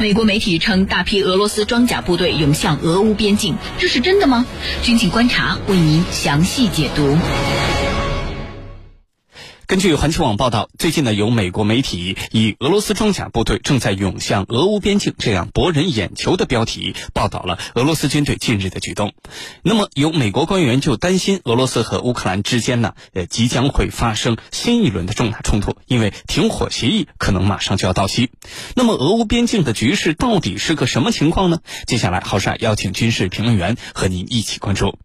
美国媒体称，大批俄罗斯装甲部队涌向俄乌边境，这是真的吗？军情观察为您详细解读。根据环球网报道，最近呢，有美国媒体以“俄罗斯装甲部队正在涌向俄乌边境”这样博人眼球的标题报道了俄罗斯军队近日的举动。那么，有美国官员就担心俄罗斯和乌克兰之间呢，呃，即将会发生新一轮的重大冲突，因为停火协议可能马上就要到期。那么，俄乌边境的局势到底是个什么情况呢？接下来，郝帅邀请军事评论员和您一起关注。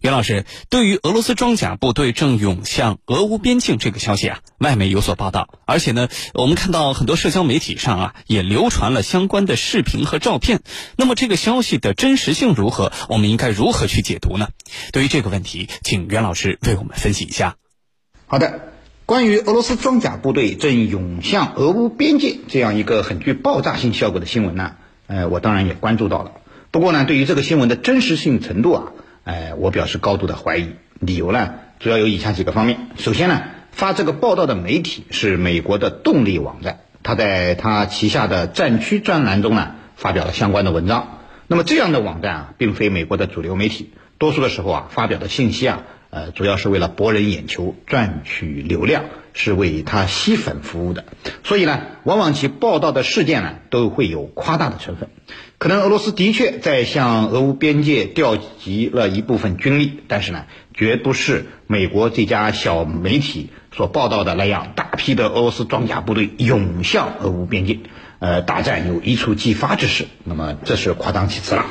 袁老师，对于俄罗斯装甲部队正涌向俄乌边境这个消息啊，外媒有所报道，而且呢，我们看到很多社交媒体上啊也流传了相关的视频和照片。那么这个消息的真实性如何？我们应该如何去解读呢？对于这个问题，请袁老师为我们分析一下。好的，关于俄罗斯装甲部队正涌向俄乌边界这样一个很具爆炸性效果的新闻呢，呃，我当然也关注到了。不过呢，对于这个新闻的真实性程度啊。哎，我表示高度的怀疑。理由呢，主要有以下几个方面。首先呢，发这个报道的媒体是美国的动力网站，他在他旗下的战区专栏中呢，发表了相关的文章。那么这样的网站啊，并非美国的主流媒体，多数的时候啊，发表的信息啊，呃，主要是为了博人眼球、赚取流量，是为他吸粉服务的。所以呢，往往其报道的事件呢，都会有夸大的成分。可能俄罗斯的确在向俄乌边界调集了一部分军力，但是呢，绝不是美国这家小媒体所报道的那样，大批的俄罗斯装甲部队涌向俄乌边界，呃，大战有一触即发之势。那么这是夸张其词了。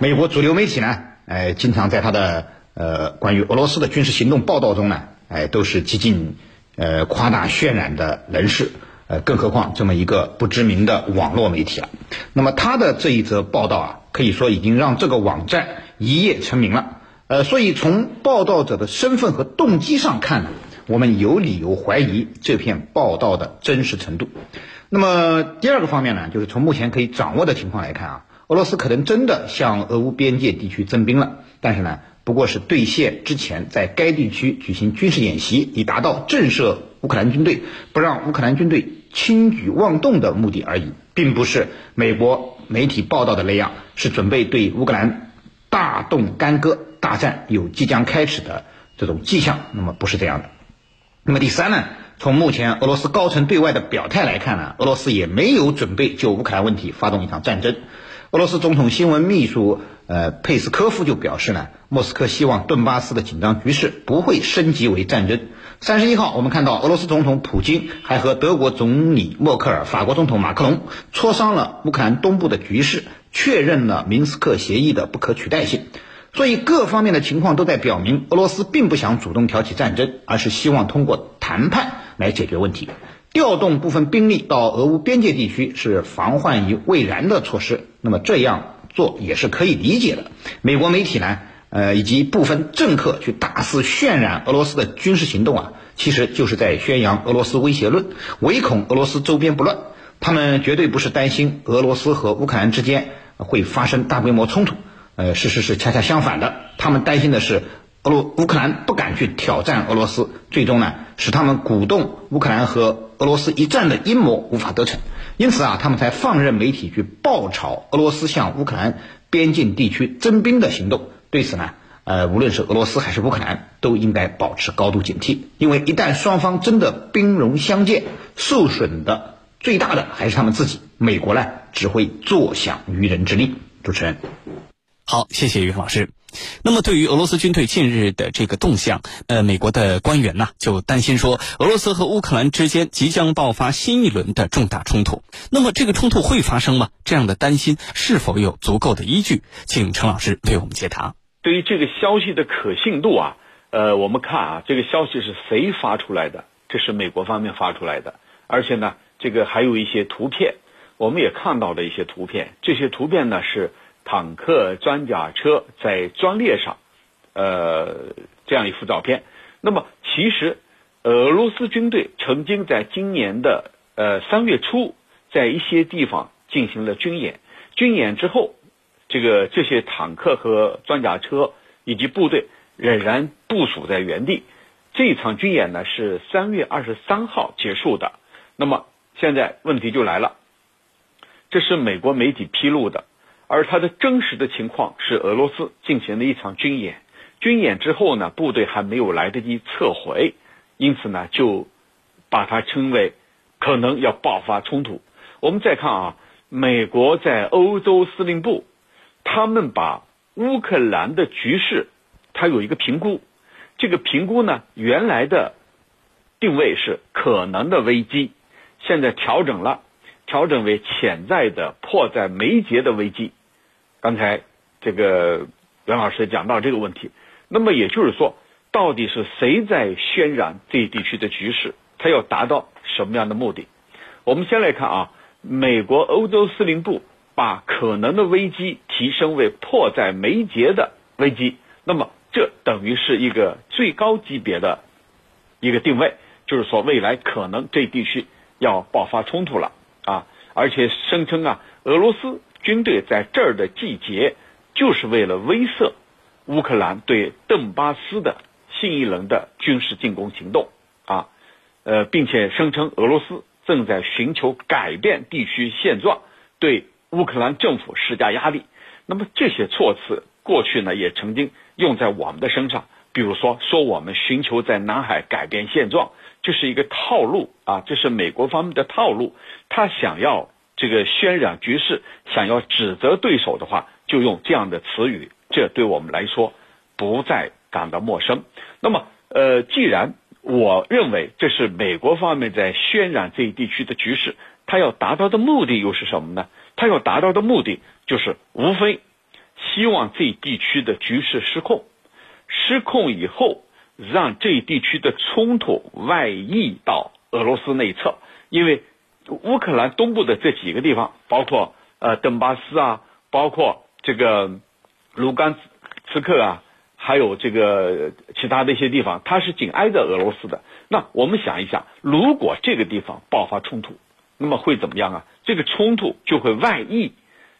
美国主流媒体呢，呃，经常在他的呃关于俄罗斯的军事行动报道中呢，哎，都是极尽呃夸大渲染的人士。呃，更何况这么一个不知名的网络媒体了。那么他的这一则报道啊，可以说已经让这个网站一夜成名了。呃，所以从报道者的身份和动机上看呢，我们有理由怀疑这篇报道的真实程度。那么第二个方面呢，就是从目前可以掌握的情况来看啊，俄罗斯可能真的向俄乌边界地区增兵了，但是呢，不过是兑现之前在该地区举行军事演习，以达到震慑乌克兰军队，不让乌克兰军队。轻举妄动的目的而已，并不是美国媒体报道的那样，是准备对乌克兰大动干戈，大战有即将开始的这种迹象。那么不是这样的。那么第三呢？从目前俄罗斯高层对外的表态来看呢，俄罗斯也没有准备就乌克兰问题发动一场战争。俄罗斯总统新闻秘书呃佩斯科夫就表示呢，莫斯科希望顿巴斯的紧张局势不会升级为战争。三十一号，我们看到俄罗斯总统普京还和德国总理默克尔、法国总统马克龙磋商了乌克兰东部的局势，确认了明斯克协议的不可取代性。所以各方面的情况都在表明，俄罗斯并不想主动挑起战争，而是希望通过谈判来解决问题。调动部分兵力到俄乌边界地区是防患于未然的措施，那么这样做也是可以理解的。美国媒体呢，呃，以及部分政客去大肆渲染俄罗斯的军事行动啊，其实就是在宣扬俄罗斯威胁论，唯恐俄罗斯周边不乱。他们绝对不是担心俄罗斯和乌克兰之间会发生大规模冲突，呃，事实是恰恰相反的，他们担心的是。俄罗乌克兰不敢去挑战俄罗斯，最终呢使他们鼓动乌克兰和俄罗斯一战的阴谋无法得逞，因此啊，他们才放任媒体去爆炒俄罗斯向乌克兰边境地区增兵的行动。对此呢，呃，无论是俄罗斯还是乌克兰，都应该保持高度警惕，因为一旦双方真的兵戎相见，受损的最大的还是他们自己。美国呢，只会坐享渔人之利。主持人，好，谢谢于老师。那么，对于俄罗斯军队近日的这个动向，呃，美国的官员呢就担心说，俄罗斯和乌克兰之间即将爆发新一轮的重大冲突。那么，这个冲突会发生吗？这样的担心是否有足够的依据？请陈老师为我们解答。对于这个消息的可信度啊，呃，我们看啊，这个消息是谁发出来的？这是美国方面发出来的，而且呢，这个还有一些图片，我们也看到了一些图片。这些图片呢是。坦克装甲车在专列上，呃，这样一幅照片。那么，其实俄罗斯军队曾经在今年的呃三月初，在一些地方进行了军演。军演之后，这个这些坦克和装甲车以及部队仍然部署在原地。这一场军演呢是三月二十三号结束的。那么，现在问题就来了。这是美国媒体披露的，而它的真实的情况是俄罗斯进行了一场军演，军演之后呢，部队还没有来得及撤回，因此呢，就把它称为可能要爆发冲突。我们再看啊，美国在欧洲司令部，他们把乌克兰的局势，它有一个评估，这个评估呢，原来的定位是可能的危机。现在调整了，调整为潜在的迫在眉睫的危机。刚才这个袁老师讲到这个问题，那么也就是说，到底是谁在渲染这一地区的局势？他要达到什么样的目的？我们先来看啊，美国欧洲司令部把可能的危机提升为迫在眉睫的危机，那么这等于是一个最高级别的一个定位，就是说未来可能这地区。要爆发冲突了啊！而且声称啊，俄罗斯军队在这儿的集结，就是为了威慑乌克兰对顿巴斯的新一轮的军事进攻行动啊！呃，并且声称俄罗斯正在寻求改变地区现状，对乌克兰政府施加压力。那么这些措辞过去呢，也曾经用在我们的身上，比如说说我们寻求在南海改变现状。这是一个套路啊，这是美国方面的套路。他想要这个渲染局势，想要指责对手的话，就用这样的词语。这对我们来说不再感到陌生。那么，呃，既然我认为这是美国方面在渲染这一地区的局势，他要达到的目的又是什么呢？他要达到的目的就是无非希望这一地区的局势失控，失控以后。让这一地区的冲突外溢到俄罗斯内侧，因为乌克兰东部的这几个地方，包括呃顿巴斯啊，包括这个卢甘斯克啊，还有这个其他的一些地方，它是紧挨着俄罗斯的。那我们想一想，如果这个地方爆发冲突，那么会怎么样啊？这个冲突就会外溢，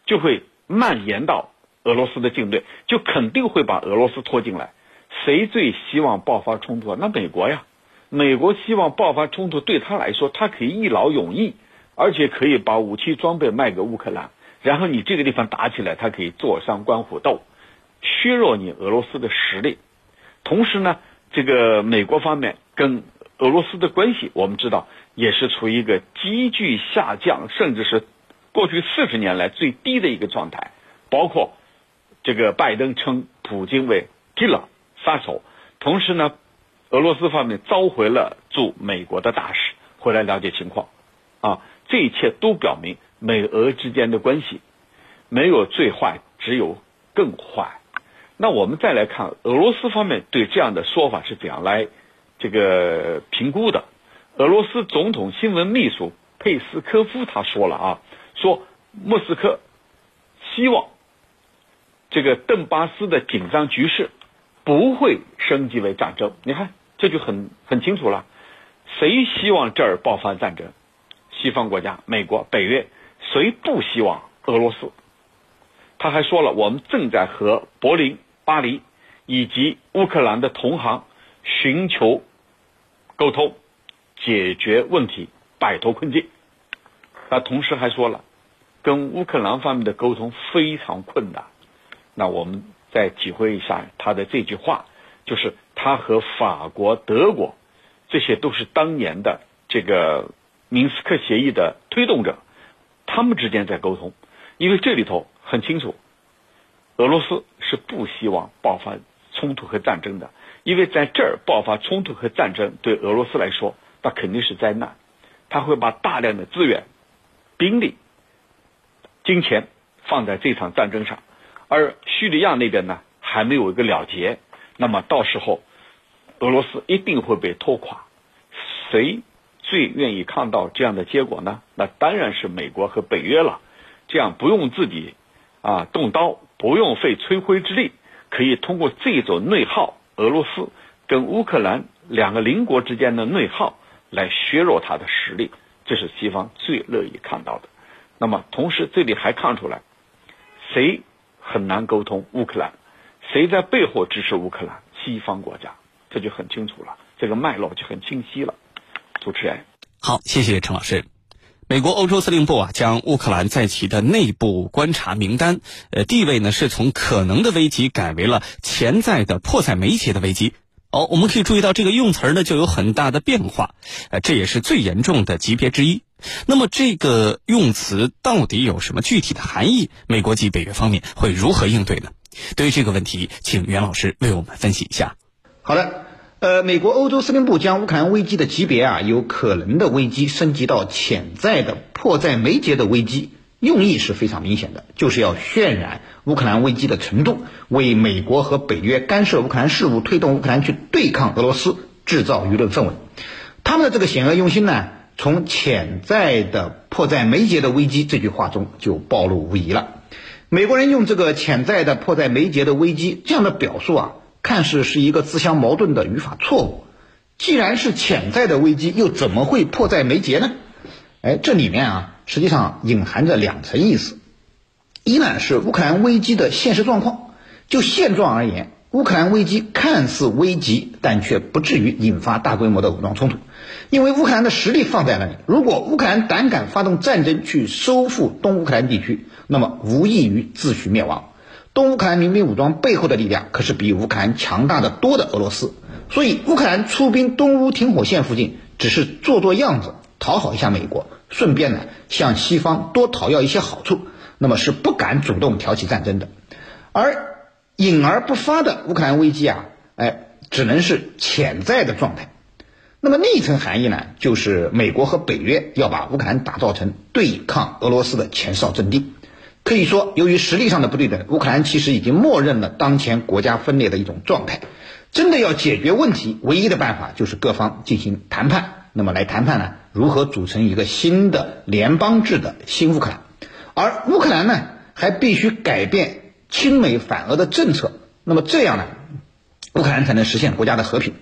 就会蔓延到俄罗斯的境内，就肯定会把俄罗斯拖进来。谁最希望爆发冲突啊？那美国呀，美国希望爆发冲突，对他来说，他可以一劳永逸，而且可以把武器装备卖给乌克兰，然后你这个地方打起来，他可以坐上观虎斗，削弱你俄罗斯的实力。同时呢，这个美国方面跟俄罗斯的关系，我们知道也是处于一个急剧下降，甚至是过去四十年来最低的一个状态。包括这个拜登称普京为 killer。杀手，同时呢，俄罗斯方面召回了驻美国的大使回来了解情况，啊，这一切都表明美俄之间的关系没有最坏，只有更坏。那我们再来看俄罗斯方面对这样的说法是怎样来这个评估的？俄罗斯总统新闻秘书佩斯科夫他说了啊，说莫斯科希望这个顿巴斯的紧张局势。不会升级为战争，你看这就很很清楚了。谁希望这儿爆发战争？西方国家，美国、北约，谁不希望俄罗斯？他还说了，我们正在和柏林、巴黎以及乌克兰的同行寻求沟通，解决问题，摆脱困境。那同时还说了，跟乌克兰方面的沟通非常困难。那我们。再体会一下他的这句话，就是他和法国、德国，这些都是当年的这个明斯克协议的推动者，他们之间在沟通，因为这里头很清楚，俄罗斯是不希望爆发冲突和战争的，因为在这儿爆发冲突和战争对俄罗斯来说，那肯定是灾难，他会把大量的资源、兵力、金钱放在这场战争上。而叙利亚那边呢，还没有一个了结，那么到时候，俄罗斯一定会被拖垮。谁最愿意看到这样的结果呢？那当然是美国和北约了。这样不用自己啊动刀，不用费吹灰之力，可以通过这种内耗，俄罗斯跟乌克兰两个邻国之间的内耗，来削弱他的实力。这是西方最乐意看到的。那么同时，这里还看出来，谁？很难沟通乌克兰，谁在背后支持乌克兰？西方国家，这就很清楚了，这个脉络就很清晰了。主持人，好，谢谢陈老师。美国欧洲司令部啊，将乌克兰在其的内部观察名单，呃，地位呢是从可能的危机改为了潜在的迫在眉睫的危机。哦，我们可以注意到这个用词呢就有很大的变化，呃，这也是最严重的级别之一。那么这个用词到底有什么具体的含义？美国及北约方面会如何应对呢？对于这个问题，请袁老师为我们分析一下。好的，呃，美国欧洲司令部将乌克兰危机的级别啊，由可能的危机升级到潜在的迫在眉睫的危机，用意是非常明显的，就是要渲染乌克兰危机的程度，为美国和北约干涉乌克兰事务、推动乌克兰去对抗俄罗斯制造舆论氛围。他们的这个险恶用心呢，从潜在的迫在眉睫的危机这句话中就暴露无遗了。美国人用这个潜在的迫在眉睫的危机这样的表述啊，看似是一个自相矛盾的语法错误。既然是潜在的危机，又怎么会迫在眉睫呢？哎，这里面啊，实际上隐含着两层意思。一呢是乌克兰危机的现实状况，就现状而言，乌克兰危机看似危急，但却不至于引发大规模的武装冲突，因为乌克兰的实力放在那里。如果乌克兰胆敢发动战争去收复东乌克兰地区，那么无异于自取灭亡。东乌克兰民兵武装背后的力量可是比乌克兰强大的多的俄罗斯，所以乌克兰出兵东乌停火线附近，只是做做样子，讨好一下美国，顺便呢向西方多讨要一些好处，那么是不敢主动挑起战争的。而隐而不发的乌克兰危机啊，哎，只能是潜在的状态。那么另一层含义呢，就是美国和北约要把乌克兰打造成对抗俄罗斯的前哨阵地。可以说，由于实力上的不对等，乌克兰其实已经默认了当前国家分裂的一种状态。真的要解决问题，唯一的办法就是各方进行谈判。那么来谈判呢，如何组成一个新的联邦制的新乌克兰？而乌克兰呢，还必须改变亲美反俄的政策。那么这样呢，乌克兰才能实现国家的和平。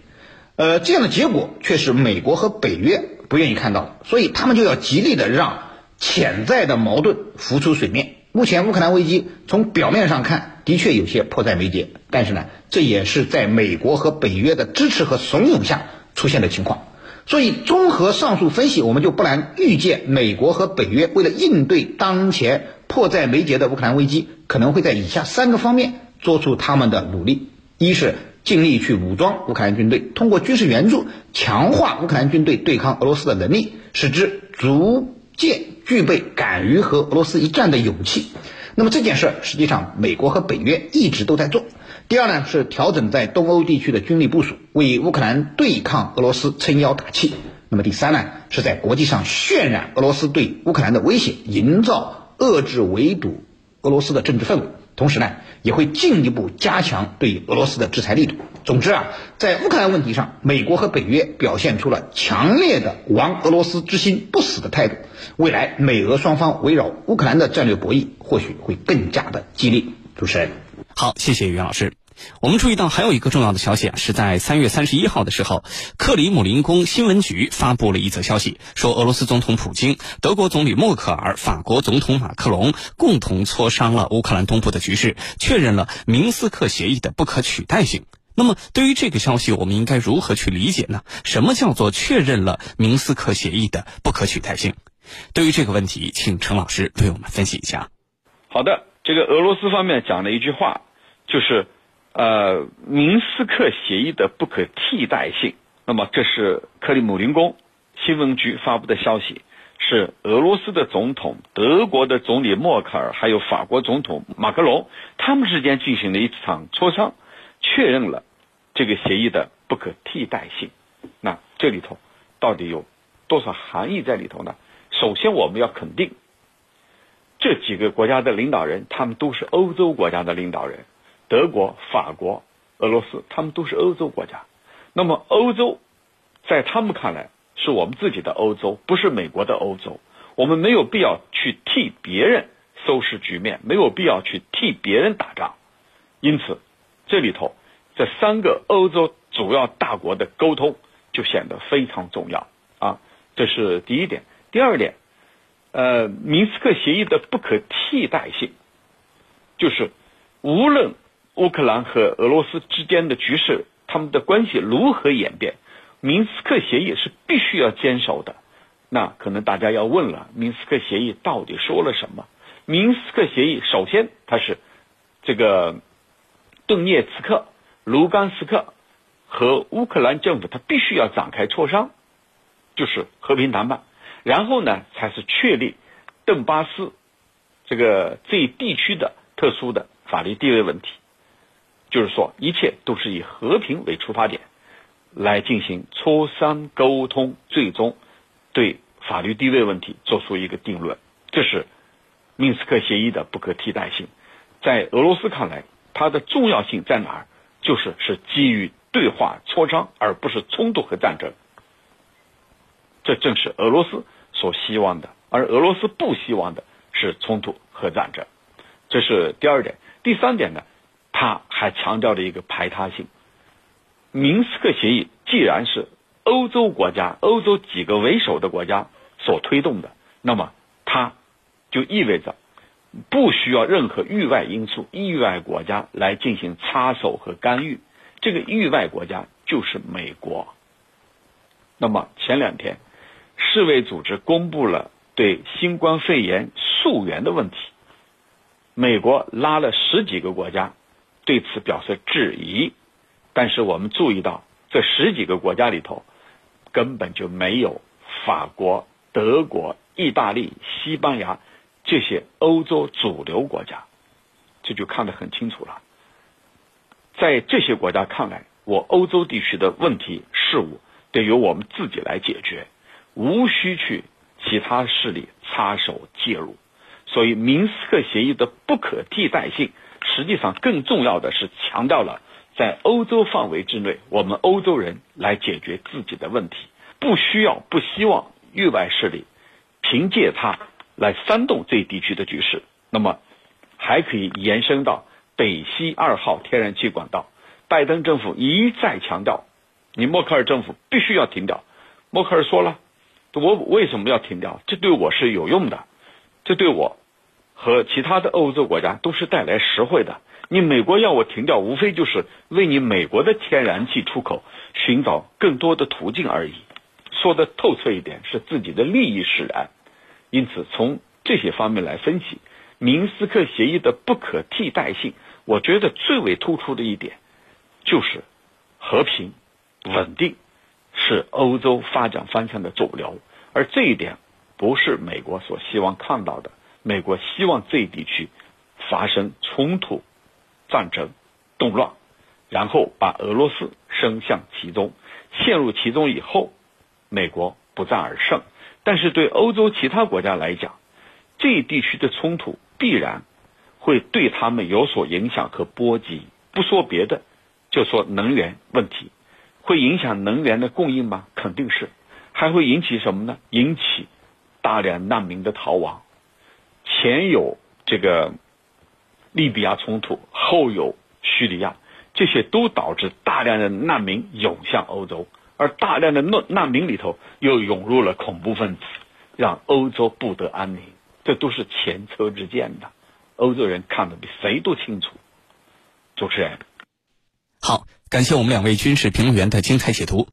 呃，这样的结果却是美国和北约不愿意看到，所以他们就要极力的让潜在的矛盾浮出水面。目前乌克兰危机从表面上看的确有些迫在眉睫，但是呢，这也是在美国和北约的支持和怂恿下出现的情况。所以综合上述分析，我们就不难预见，美国和北约为了应对当前迫在眉睫的乌克兰危机，可能会在以下三个方面做出他们的努力：一是尽力去武装乌克兰军队，通过军事援助强化乌克兰军队对抗俄罗斯的能力，使之逐渐。具备敢于和俄罗斯一战的勇气，那么这件事实际上美国和北约一直都在做。第二呢是调整在东欧地区的军力部署，为乌克兰对抗俄罗斯撑腰打气。那么第三呢是在国际上渲染俄罗斯对乌克兰的威胁，营造遏制围堵俄罗斯的政治氛围。同时呢，也会进一步加强对俄罗斯的制裁力度。总之啊，在乌克兰问题上，美国和北约表现出了强烈的亡俄罗斯之心不死的态度。未来美俄双方围绕乌克兰的战略博弈，或许会更加的激烈。主持人，好，谢谢袁老师。我们注意到还有一个重要的消息啊，是在三月三十一号的时候，克里姆林宫新闻局发布了一则消息，说俄罗斯总统普京、德国总理默克尔、法国总统马克龙共同磋商了乌克兰东部的局势，确认了明斯克协议的不可取代性。那么，对于这个消息，我们应该如何去理解呢？什么叫做确认了明斯克协议的不可取代性？对于这个问题，请陈老师为我们分析一下。好的，这个俄罗斯方面讲了一句话，就是。呃，明斯克协议的不可替代性。那么，这是克里姆林宫新闻局发布的消息，是俄罗斯的总统、德国的总理默克尔还有法国总统马克龙他们之间进行了一场磋商，确认了这个协议的不可替代性。那这里头到底有多少含义在里头呢？首先，我们要肯定这几个国家的领导人，他们都是欧洲国家的领导人。德国、法国、俄罗斯，他们都是欧洲国家。那么，欧洲在他们看来是我们自己的欧洲，不是美国的欧洲。我们没有必要去替别人收拾局面，没有必要去替别人打仗。因此，这里头这三个欧洲主要大国的沟通就显得非常重要啊。这是第一点。第二点，呃，明斯克协议的不可替代性，就是无论。乌克兰和俄罗斯之间的局势，他们的关系如何演变？明斯克协议是必须要坚守的，那可能大家要问了，明斯克协议到底说了什么？明斯克协议首先它是这个顿涅茨克、卢甘斯克和乌克兰政府，它必须要展开磋商，就是和平谈判，然后呢才是确立顿巴斯这个这一地区的特殊的法律地位问题。就是说，一切都是以和平为出发点来进行磋商沟通，最终对法律地位问题做出一个定论。这是明斯克协议的不可替代性。在俄罗斯看来，它的重要性在哪儿？就是是基于对话磋商，而不是冲突和战争。这正是俄罗斯所希望的，而俄罗斯不希望的是冲突和战争。这是第二点。第三点呢？他还强调了一个排他性。明斯克协议既然是欧洲国家、欧洲几个为首的国家所推动的，那么它就意味着不需要任何域外因素、域外国家来进行插手和干预。这个域外国家就是美国。那么前两天，世卫组织公布了对新冠肺炎溯源的问题，美国拉了十几个国家。对此表示质疑，但是我们注意到，这十几个国家里头，根本就没有法国、德国、意大利、西班牙这些欧洲主流国家，这就看得很清楚了。在这些国家看来，我欧洲地区的问题事务得由我们自己来解决，无需去其他势力插手介入。所以，明斯克协议的不可替代性。实际上，更重要的是强调了在欧洲范围之内，我们欧洲人来解决自己的问题，不需要、不希望域外势力凭借它来煽动这一地区的局势。那么，还可以延伸到北溪二号天然气管道。拜登政府一再强调，你默克尔政府必须要停掉。默克尔说了，我为什么要停掉？这对我是有用的，这对我。和其他的欧洲国家都是带来实惠的。你美国要我停掉，无非就是为你美国的天然气出口寻找更多的途径而已。说的透彻一点，是自己的利益使然。因此，从这些方面来分析，明斯克协议的不可替代性，我觉得最为突出的一点，就是和平、稳定是欧洲发展方向的主流，而这一点不是美国所希望看到的。美国希望这一地区发生冲突、战争、动乱，然后把俄罗斯伸向其中，陷入其中以后，美国不战而胜。但是对欧洲其他国家来讲，这一地区的冲突必然会对他们有所影响和波及。不说别的，就说能源问题，会影响能源的供应吗？肯定是。还会引起什么呢？引起大量难民的逃亡。前有这个利比亚冲突，后有叙利亚，这些都导致大量的难民涌向欧洲，而大量的难难民里头又涌入了恐怖分子，让欧洲不得安宁。这都是前车之鉴的，欧洲人看得比谁都清楚。主持人，好，感谢我们两位军事评论员的精彩解读。